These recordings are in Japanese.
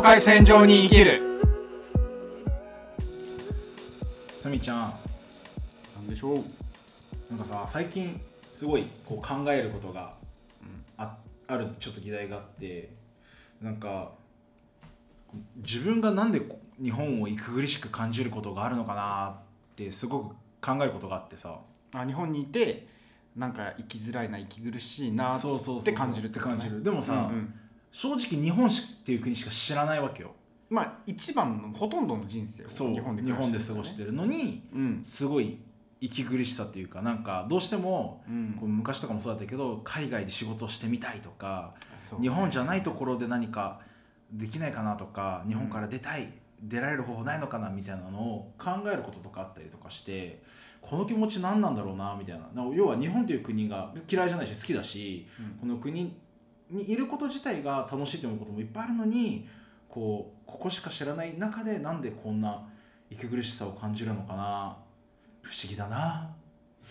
境界線上に生きる。さみちゃんなんでしょう？なんかさ最近すごいこう考えることがあ,、あるちょっと議題があってなんか自分がなんでこ日本を息苦しく感じることがあるのかなってすごく考えることがあってさ。あ日本にいてなんか生きづらいな息苦しいなそうそうそうって感じるって感じる。でもさ、うんうん正直日本っていう国しか知らないわけよ。まあ一番のほとんどの人生をそう日本で日本で過ごしてるのにうんすごい息苦しさっていうかなんかどうしてもうん。こう昔とかもそうだったけど海外で仕事をしてみたいとかそう日本じゃないところで何かできないかなとか日本から出たい、出られる方法ないのかなみたいなのを考えることとかあったりとかしてこの気持ち何なんだろうなみたいな。な要は日本という国が嫌いじゃないし好きだし、うん。この国にいること自体が楽しいと思うこともいっぱいあるのにこうここしか知らない中でなんでこんな息苦しさを感じるのかな？不思議だな。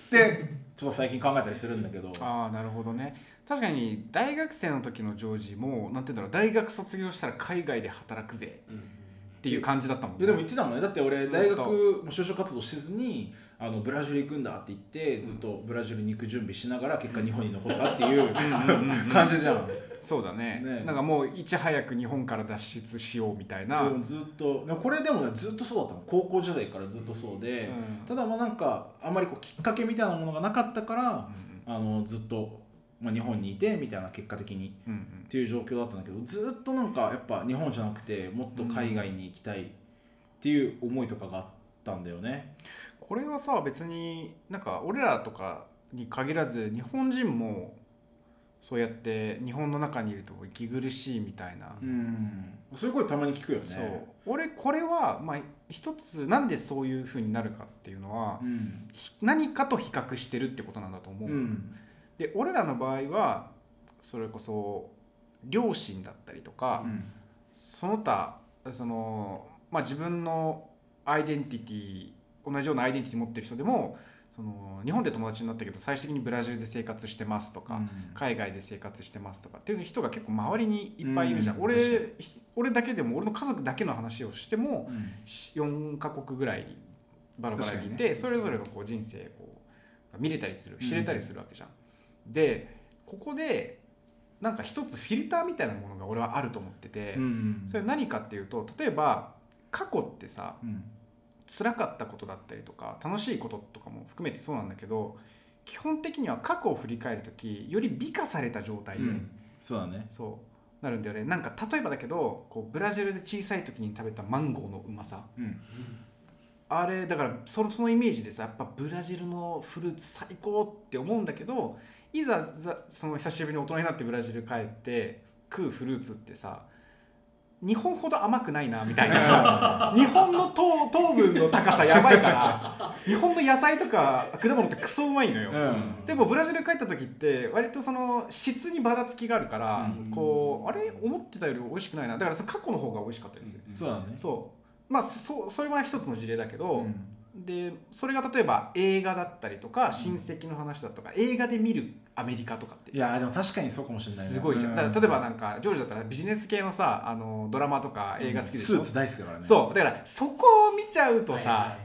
ってちょっと最近考えたりするんだけど。ああなるほどね。確かに大学生の時のジョージもなんて言うんだろう大学卒業したら海外で働くぜっていう感じだったもんいやでも言ってたもんね。だって俺大学も就職活動せずにあのブラジル行くんだって言ってずっとブラジルに行く準備しながら結果日本に残ったっていう感じじゃん。そうだね。ね。なんかもういち早く日本から脱出しようみたいな、ずっとこれでもねずっとそうだったの。高校時代からずっとそうで、うん。ただまあなんかあんまりこうきっかけみたいなものがなかったから、あのずっと、まあ、日本にいてみたいな結果的にうんうん。っていう状況だったんだけどずっとなんかやっぱ日本じゃなくてもっと海外に行きたいっていう思いとかがあったんだよね。これはさ別になんか俺らとかに限らず日本人もそうやって日本の中にいると息苦しいみたいな、うん。そういう声たまに聞くよね。そう。俺これはまあ一つなんでそういうふうになるかっていうのは、うん。ひ何かと比較してるってことなんだと思う、うんで俺らの場合はそれこそ両親だったりとか、その他その、まあ、自分のアイデンティティ同じようなアイデンティティ持ってる人でもその日本で友達になったけど最終的にブラジルで生活してますとか、うん。海外で生活してますとかっていう人が結構周りにいっぱいいるじゃん、うん。俺俺だけでも俺の家族だけの話をしてもうん。4カ国ぐらいバラバラにいて、にね。それぞれのこう人生こう見れたりする知れたりするわけじゃん。でここでなんか一つフィルターみたいなものが俺はあると思ってて、うんそれ何かっていうと例えば過去ってさうん。辛かったことだったりとか楽しいこととかも含めてそうなんだけど基本的には過去を振り返る時より美化された状態で、うん。そうだね。そうなるんだよね。なんか例えばだけどこうブラジルで小さい時に食べたマンゴーのうまさ。うん。あれだからそのそのイメージでさやっぱブラジルのフルーツ最高って思うんだけどいざざその久しぶりに大人になってブラジル帰って食うフルーツってさ日本ほど甘くないなみたいな。日本の糖糖分の高さやばいから日本の野菜とか果物ってクソうまいのよ、うん。でもブラジル帰った時って割とその質にばらつきがあるから、うん。こうあれ？思ってたより美味しくないな。だからその過去の方が美味しかったです、そうだね。そう。まあそそれは一つの事例だけど、うんでそれが例えば映画だったりとか親戚の話だとか、映画で見るアメリカとかって。いやーでも確かにそうかもしれないね。すごいじゃん、うだから例えばなんかジョージだったらビジネス系のさあのドラマとか映画好きでしょ、スーツ大好きだからね。そう。だからそこを見ちゃうとさ、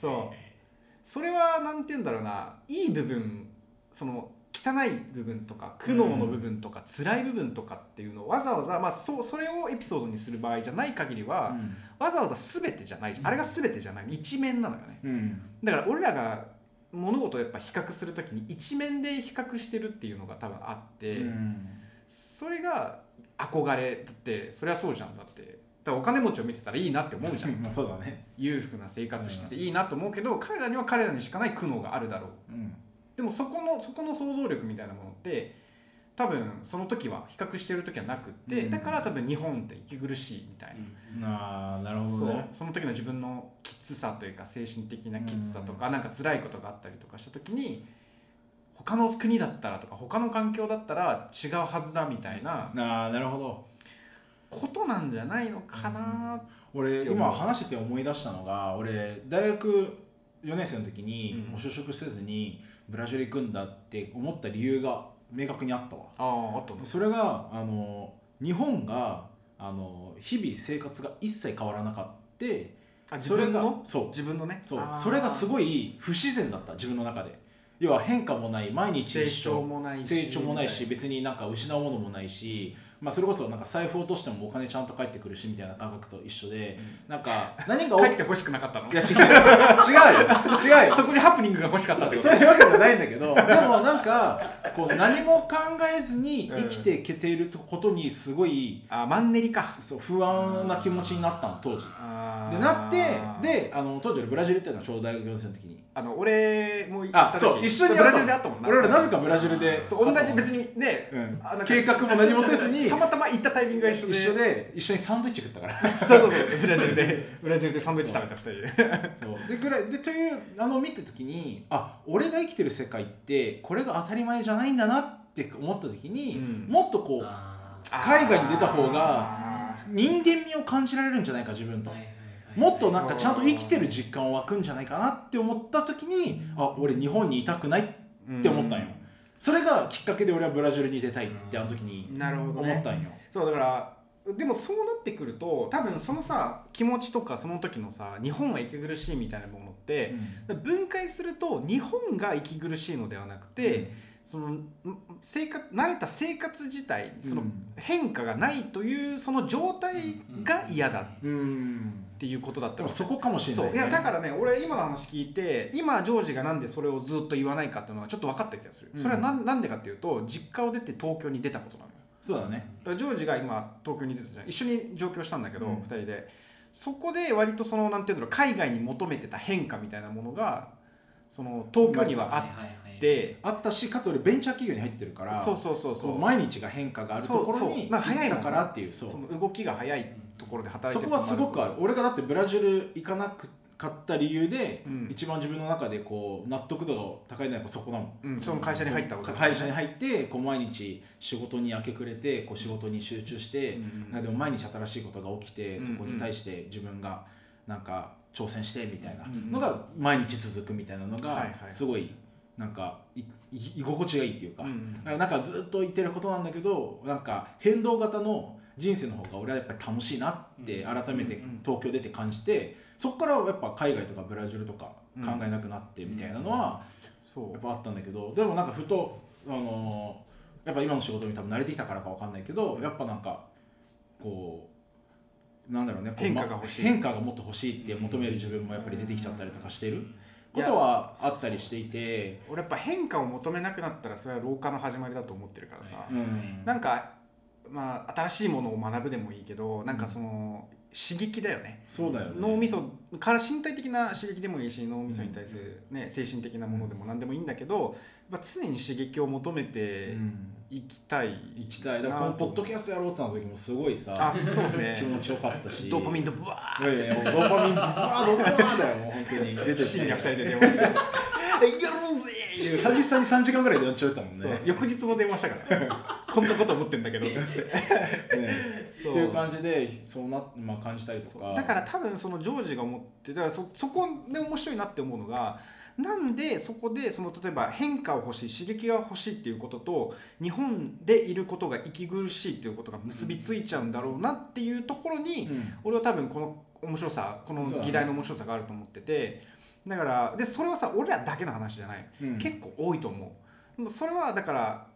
そう。それはなんて言うんだろうないい部分その汚い部分とか苦悩の部分とか、辛い部分とかっていうのをわざわざ、まあ、そうそれをエピソードにする場合じゃない限りは、うん。わざわざ全てじゃない。あれが全てじゃない。一面なのよね。うん。だから俺らが物事をやっぱ比較するときに一面で比較してるっていうのが多分あって、うん。それが憧れだってそれはそうじゃんだって。だお金持ちを見てたらいいなって思うじゃん。まあそうだね。裕福な生活してていいなと思うけど、彼らには彼らにしかない苦悩があるだろう。うんでもそこのそこの想像力みたいなものって多分その時は比較してる時はなくって、うん。だから多分日本って息苦しいみたいな、ああなるほどね。その時の自分のきつさというか精神的なきつさとか、なんか辛いことがあったりとかした時に他の国だったらとか他の環境だったら違うはずだみたいなああなるほど。ことなんじゃないのかな、俺って思う。今話してて思い出したのが俺大学4年生の時にうん。もう就職せずにブラジル行くんだって思った理由が明確にあったわ。あああとそれがあの日本があの日々生活が一切変わらなかった。あ自それが分の？そう。自分のね。そう。それがすごい不自然だった自分の中で。要は変化もない毎日一緒。成長もないし。成長もないし別になんか失うものもないし、まあ、それこそなんか財布落としてもお金ちゃんと返ってくるしみたいな感覚と一緒で、なんか 何が起き帰ってほしくなかったの？いや違う。違うよ。違うよ。そこでハプニングが欲しかったってこと？そういうわけじゃないんだけどでもなんかこう何も考えずに生きていけていることにすごいあマンネリか。そう不安な気持ちになったの当時。でなってであの当時俺ブラジル行ってたのちょうど大学4年生の時に。あの俺も行った時。あそう一緒にブラジルで会ったもんな。俺らなぜかブラジルでそう同じ別にね、うん。計画も何もせずに たまたま行ったタイミングが一緒で。一緒で一緒にサンドイッチ食ったから。そうそうそう。ブラジルで。ブラジルで。サンドイッチ食べた二人で。そう。でぐらいでというあのを見た時にあ俺が生きてる世界ってこれが当たり前じゃないんだなって思った時に、うん。もっとこうあ海外に出た方があ人間味を感じられるんじゃないか自分と。もっとなんかちゃんと生きてる実感湧くんじゃないかなって思った時にあ俺日本にいたくないっーて思ったんよそれがきっかけで俺はブラジルに出たいってあの時に思ったんよ。そうだからでもそうなってくると多分そのさ気持ちとかその時のさ日本は息苦しいみたいなものって、分解すると日本が息苦しいのではなくて、そのん生活慣れた生活自体にそのうん。変化がないというその状態が嫌だっうん。ていうことだったそこかもしれない、そう。いやだからね俺今の話聞いて今ジョージがなんでそれをずっと言わないかっていうのはちょっと分かった気がする、うん。それはなんなんでかっていうと実家を出て東京に出たことなのよ。そうだね。だからジョージが今東京に出たじゃん。一緒に上京したんだけど、うん。2人で。そこで割とそのなんていうんだろう海外に求めてた変化みたいなものがその東京にはあって、あったしかつ俺ベンチャー企業に入ってるからそうそうそうそう。毎日が変化があるところに行ったからっていうそそうの動きが早いところで働いそてるこはすごくある俺がだってブラジル行かなかった理由で、うん。一番自分の中でこう納得度が高いのはやっぱそこなの、うんその会社に入ったこと。会社に入ってこう毎日仕事に明け暮れてこう仕事に集中して、うんでも毎日新しいことが起きて、うんそこに対して自分がなんか挑戦してみたいなうんのが毎日続くみたいなのがすごいなんかいい居心地がいいっていうか、うんだからなんかずっと言ってることなんだけどなんか変動型の人生の方が俺はやっぱり楽しいなって改めてうん東京出て感じてそこからやっぱ海外とかブラジルとか考えなくなってみたいなのはそう。やっぱあったんだけどでもなんかふとあのーやっぱ今の仕事に多分慣れてきたからかわかんないけどやっぱなんかこうなんだろうね変化が欲しい。ま変化がもっと欲しいって求める自分もやっぱり出てきちゃったりとかしてることはあったりしていて。俺やっぱ変化を求めなくなったらそれは老化の始まりだと思ってるからさ、うん。なんかまあ新しいものを学ぶでもいいけどなんかその刺激だよね。そうだよね。脳みそから身体的な刺激でもいいし脳みそに対する、ね、精神的なものでも何でもいいんだけどやっぱ常に刺激を求めてうん。いきたい、行きたい。だからこのポッドキャストやろうってなった時もすごいさあそうね。気持ちよかったし。ドーパミンとブワいやいやもうドーパミンブワードーパミンだよもう本当に。出てーて深夜2人で電話して「やろうぜ!」久々に3時間ぐらい電話しちゃったもんね。翌日も電話したから。こんなこと思ってんだけど。ってね。そう。っていう感じでそうな、まあ、感じたりとか。だから多分そのジョージが思ってだからそそこで面白いなって思うのがなんでそこでその例えば変化を欲しい刺激が欲しいっていうことと日本でいることが息苦しいっていうことが結びついちゃうんだろうなっていうところに、うん。俺は多分この面白さこの議題の面白さがあると思っててだからでそれはさ俺らだけの話じゃない、うん。結構多いと思う。でもそれはだから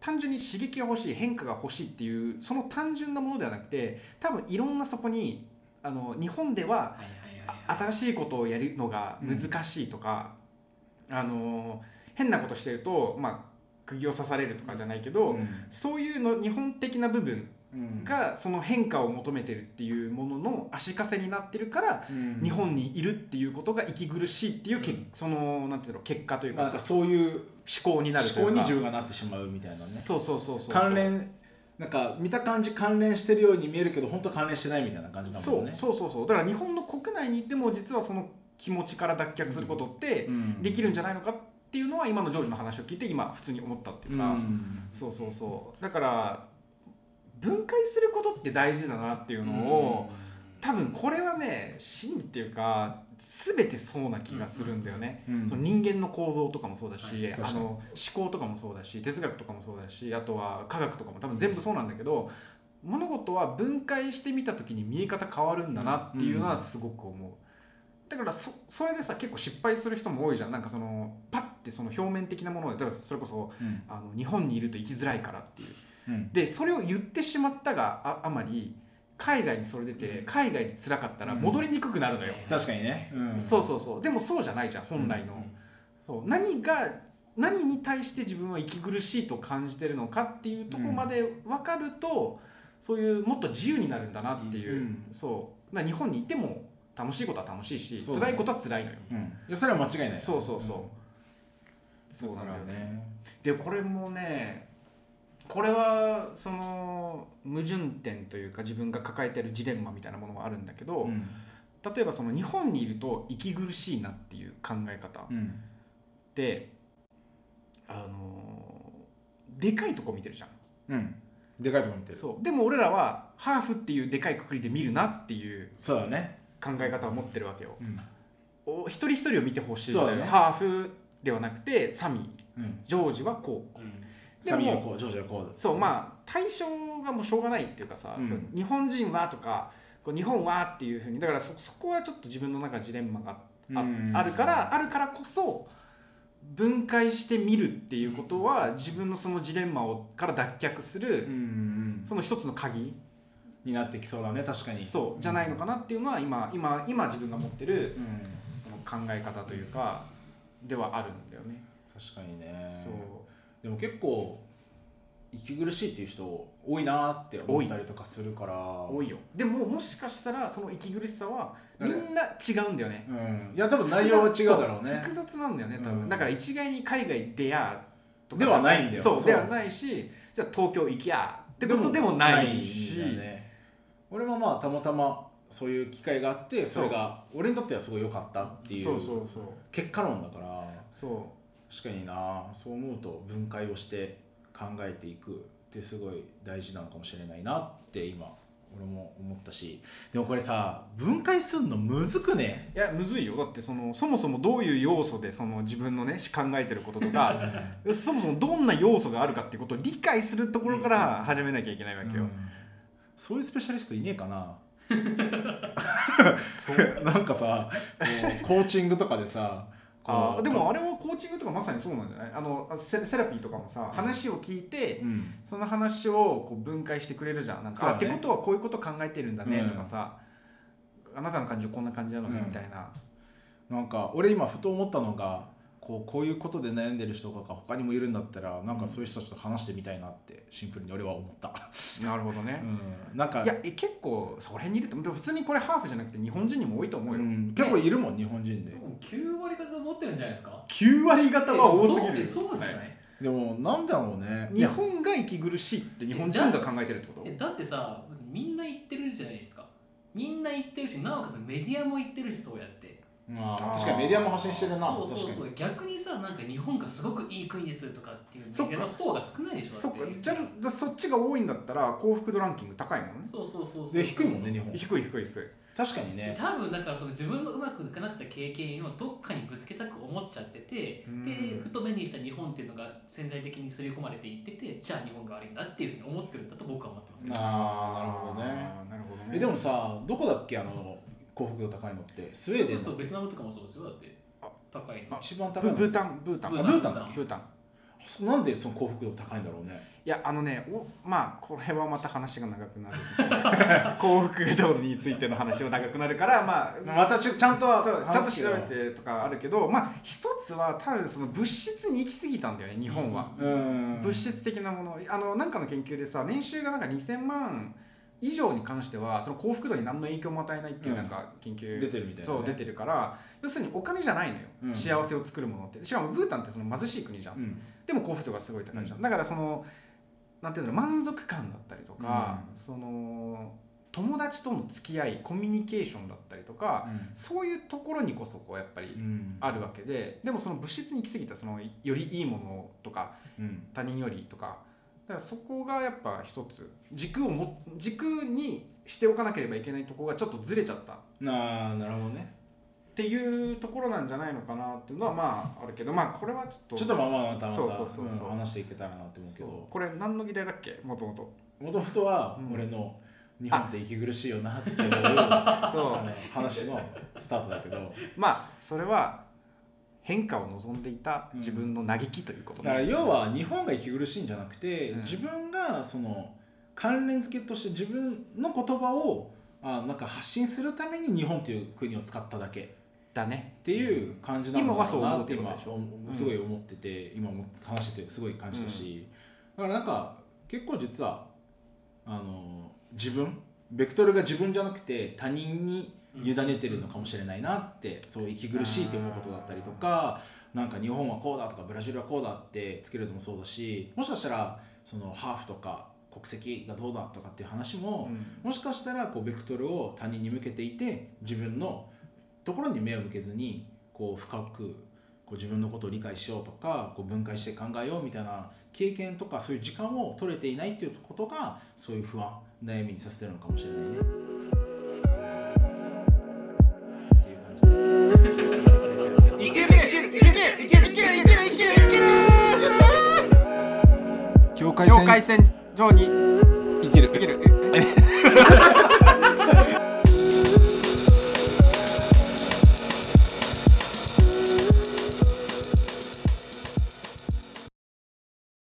単純に刺激が欲しい変化が欲しいっていうその単純なものではなくて多分いろんなそこにあの日本では新しいことをやるのが難しいとか、あの変なことしてると、まあ、釘を刺されるとかじゃないけど、うん。そういうの日本的な部分うんがその変化を求めてるっていうものの足かせになってるから、うん。日本にいるっていうことが息苦しいっていうけ、うん。そのなんていうの結果というかなんかさそういう思考になるというか。思考に自分がなってしまうみたいなね。そうそうそうそう関連なんか見た感じ関連してるように見えるけど本当は関連してないみたいな感じだそもんね。うそうそうそう。だから日本の国内にいても実はその気持ちから脱却することってうん。できるんじゃないのかっていうのは今のジョージの話を聞いて今普通に思ったっていううか、ん。そうそうそう。だから分解することって大事だなっていうのを、多分これはね真理っていうか全てそうな気がするんだよね、うん。その人間の構造とかもそうだし、はい。あの思考とかもそうだし哲学とかもそうだしあとは科学とかも多分全部そうなんだけど物事は分解してみた時に見え方変わるんだなっていうのはすごく思う、だからそそれでさ結構失敗する人も多いじゃん。なんかそのパッてその表面的なもので例えばそれこそうん。あの日本にいると生きづらいからっていううん。でそれを言ってしまったがああまり海外にそれ出て海外で辛かったら戻りにくくなるのよ、確かにね、うん、そうそうそう。でもそうじゃないじゃん本来の、そう。何が何に対して自分は息苦しいと感じてるのかっていうところまで分かると、そういうもっと自由になるんだなっていう、うん。そう。日本にいても楽しいことは楽しいし、そう辛いことは辛いのよ、うん、いやそれは間違いない。そうそうそう、そうだからね。でこれもねこれはその矛盾点というか自分が抱えてるジレンマみたいなものがあるんだけど、うん例えばその日本にいると息苦しいなっていう考え方うん。で、あのでかいとこ見てるじゃん。うん。でかいとこ見てる。そう。でも俺らはハーフっていうでかいくくりで見るなっていうそうだね。考え方を持ってるわけよ。うん。お一人一人を見てほしいそうだね。ハーフではなくてサミー。うん。ジョージはこうでもサミーはこうジョージはこう。そうまあ対象がもうしょうがないっていうかさ、うん。日本人はとかこう日本はっていうふうにだからそそこはちょっと自分の中でジレンマがあ,、うん。あるからあるからこそ分解してみるっていうことは自分のそのジレンマをから脱却する、うんうんその一つの鍵になってきそうだね確かに。そうじゃないのかなっていうのは今今今自分が持ってるうん。考え方というかではあるんだよね。確かにね。そうでも結構息苦しいっていう人多いなって思ったりとかするから。多いよ。でももしかしたらその息苦しさはみんな違うんだよね。うん。いや多分内容は違うだろうね。複雑なんだよね多分、うん。だから一概に海外出やとかではないんだよそうではないしじゃあ東京行きやってことでもないし。ね。俺もまあたまたまそういう機会があってそれが俺にとってはすごい良かったっていう結果論だから。そ確かにな。そう思うと分解をして考えていくってすごい大事なのかもしれないなって今俺も思ったし。でもこれさ分解すんのむずくね？ういやむずいよ。だってそのそもそもどういう要素でその自分のね 考えてることとか。そもそもどんな要素があるかっていうことを理解するところから始めなきゃいけないわけよ、うん。そういうスペシャリストいねえかな？そ うなんかさコーチングとかでさあーでもあれはコーチングとかまさにそうなんじゃない？あのセセラピーとかもさ話を聞いて、うん。その話をこう分解してくれるじゃん。なんか、ね。あってことはこういうこと考えてるんだねうん。とかさ、あなたの感情こんな感じなのねうん。みたいな、なんか俺今ふと思ったのがこうこういうことで悩んでる人とか他にもいるんだったらなんかそういう人たちと話してみたいなってシンプルに俺は思った、なるほどね、うん、なんかいやえ結構そこら辺にいると普通にこれハーフじゃなくて日本人にも多いと思うよ、うん。結構いるもん日本人で。でも9割方持ってるんじゃないですか？9割方は多すぎる。えそうそうじゃない、でもなんだろうね。日本が息苦しいって日本人が考えてるってこと？えだってさみんな言ってるじゃないですか。みんな言ってるしなおかつメディアも言ってるしそうやって。まあ確かにメディアも発信してるな。そうそうそう。確かに。逆にさなんか日本がすごくいい国ですとかっていうメデそっか。ィアの方が少ないでしょそっか。じゃあそっちが多いんだったら幸福度ランキング高いもんね。そうそうそうそうで低いもんね日本。低い低い低い。確かにね多分だからその自分のうまくいかなかった経験をどっかにぶつけたく思っちゃっててうん。でふと目にした日本っていうのが潜在的に刷り込まれていっててじゃあ日本が悪いんだっていうふうに思ってるんだと僕は思ってますけど。ああなるほどねなるほどね。えでもさどこだっけあの幸福度高いのってスウェーデンの。そうベトナムとかもそうですよだって。あ高いの。一番高いの。ブブータン。ブータン。ブータンブータン。なんでその幸福度高いんだろうね。いやあのねおまあこれはまた話が長くなる。幸福度についての話は長くなるからまあまたちちゃんとはそうちゃんと調べてとかあるけどまあ一つは多分その物質に行き過ぎたんだよね日本は、うん。物質的なもの。あのなんかの研究でさ年収がなんか2000万以上に関してはその幸福度に何の影響も与えないっていううん。なんか研究、出てるみたいな、ね、そう出てるから要するにお金じゃないのよ、うん。幸せを作るものって。しかもブータンってその貧しい国じゃん、うん。でも幸福度がすごい高いじゃん、うん。だからそのなんていうの満足感だったりとか、その友達との付き合いコミュニケーションだったりとか、そういうところにこそこうやっぱりうん。あるわけででもその物質に行き過ぎたそのよりいいものとかうん。他人よりとかだからそこがやっぱ一つ軸をも軸にしておかなければいけないところがちょっとずれちゃった。なあなるほどね。っていうところなんじゃないのかなっていうのはまああるけどまあこれはちょっと。ちょっとまあまあまたまたそうそうそうそう。うん話していけたらなって思うけど。これ何の議題だっけ？もともともともとはうん。俺の日本って息苦しいよなって思うそう。話のスタートだけど。まあそれは変化を望んでいた自分の嘆きということだから要は日本が息苦しいんじゃなくて、うん。自分がその関連付けとして自分の言葉をあなんか発信するために日本という国を使っただけ。っだね。ていう感じなのかなって今すごい思ってて、今も話しててすごい感じたし、だからなんか結構実はあの自分ベクトルが自分じゃなくて他人に委ねてるのかもしれないなって、そう息苦しいって思うことだったりとかなんか日本はこうだとかブラジルはこうだってつけるのもそうだしもしかしたらそのハーフとか国籍がどうだとかっていう話も、もしかしたらこうベクトルを他人に向けていて自分のところに目を向けずにこう深くこう自分のことを理解しようとかこう分解して考えようみたいな経験とかそういう時間を取れていないっていうことがそういう不安悩みにさせてるのかもしれないね。境界線上に生きる。いける。ええ